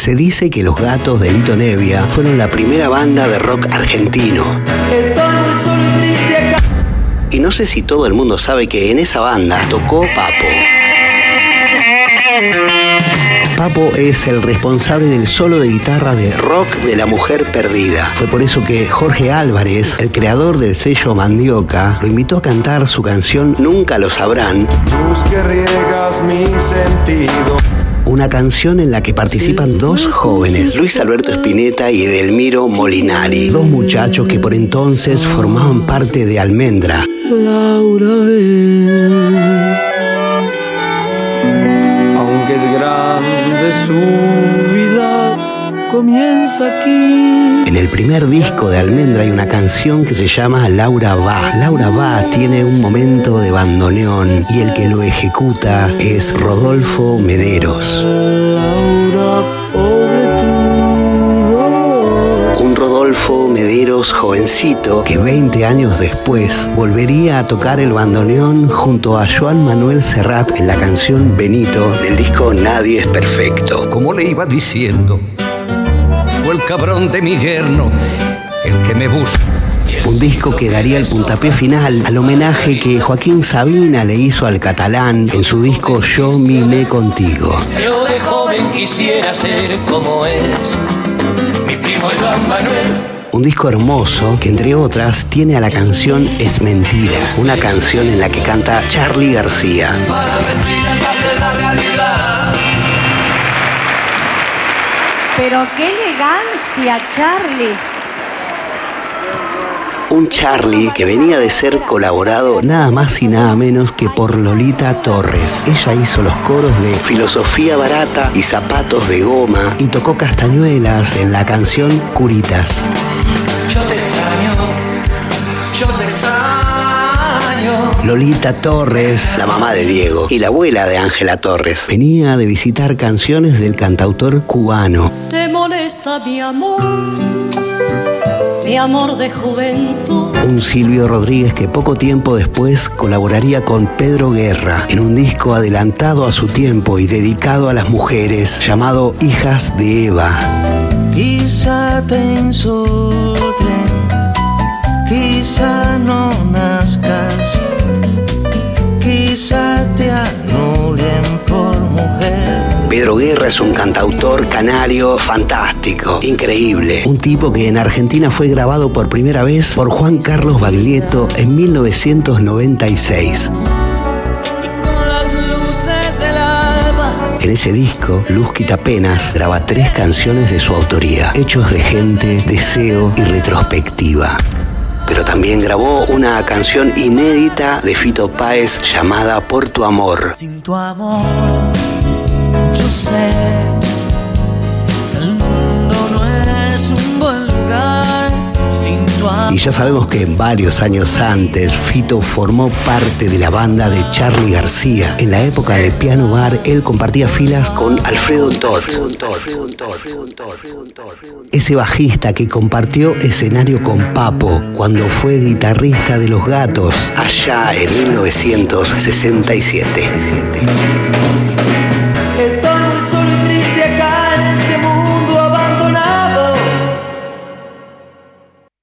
Se dice que los gatos de Lito Nevia fueron la primera banda de rock argentino. y Y no sé si todo el mundo sabe que en esa banda tocó Papo. Papo es el responsable del solo de guitarra de Rock de la Mujer Perdida. Fue por eso que Jorge Álvarez, el creador del sello Mandioca, lo invitó a cantar su canción Nunca lo sabrán. que riegas mi sentido una canción en la que participan dos jóvenes, Luis Alberto Spinetta y Edelmiro Molinari, dos muchachos que por entonces formaban parte de Almendra. Laura Aunque es grande su comienza aquí. En el primer disco de Almendra hay una canción que se llama Laura va. Laura va tiene un momento de bandoneón y el que lo ejecuta es Rodolfo Mederos. Un Rodolfo Mederos jovencito que 20 años después volvería a tocar el bandoneón junto a Joan Manuel Serrat en la canción Benito del disco Nadie es Perfecto. Como le iba diciendo, fue el cabrón de mi yerno el que me busca. Un disco que daría el puntapié final al homenaje que Joaquín Sabina le hizo al catalán en su disco Yo mimé contigo. Yo de joven quisiera ser como es mi primo Joan Manuel. Un disco hermoso que entre otras tiene a la canción Es Mentira, una canción en la que canta Charlie García. Pero qué elegancia, Charlie. Un Charlie que venía de ser colaborado nada más y nada menos que por Lolita Torres. Ella hizo los coros de Filosofía Barata y Zapatos de Goma y tocó castañuelas en la canción Curitas. Yo te Lolita Torres, la mamá de Diego y la abuela de Ángela Torres, venía de visitar canciones del cantautor cubano. Te molesta mi amor mi amor de juventud. Un Silvio Rodríguez que poco tiempo después colaboraría con Pedro Guerra en un disco adelantado a su tiempo y dedicado a las mujeres llamado Hijas de Eva. Quizá te insulten, quizá no nazcas, Guerra es un cantautor canario fantástico, increíble. Un tipo que en Argentina fue grabado por primera vez por Juan Carlos Baglietto en 1996. En ese disco, Luz Quitapenas graba tres canciones de su autoría, Hechos de Gente, Deseo y Retrospectiva. Pero también grabó una canción inédita de Fito Páez llamada Por tu amor. Sin tu amor yo sé el mundo no es un buen lugar sin Y ya sabemos que varios años antes Fito formó parte de la banda de Charlie García. En la época de Piano Bar, él compartía filas con Alfredo Todd. Ese bajista que compartió escenario con Papo cuando fue guitarrista de Los Gatos allá en 1967.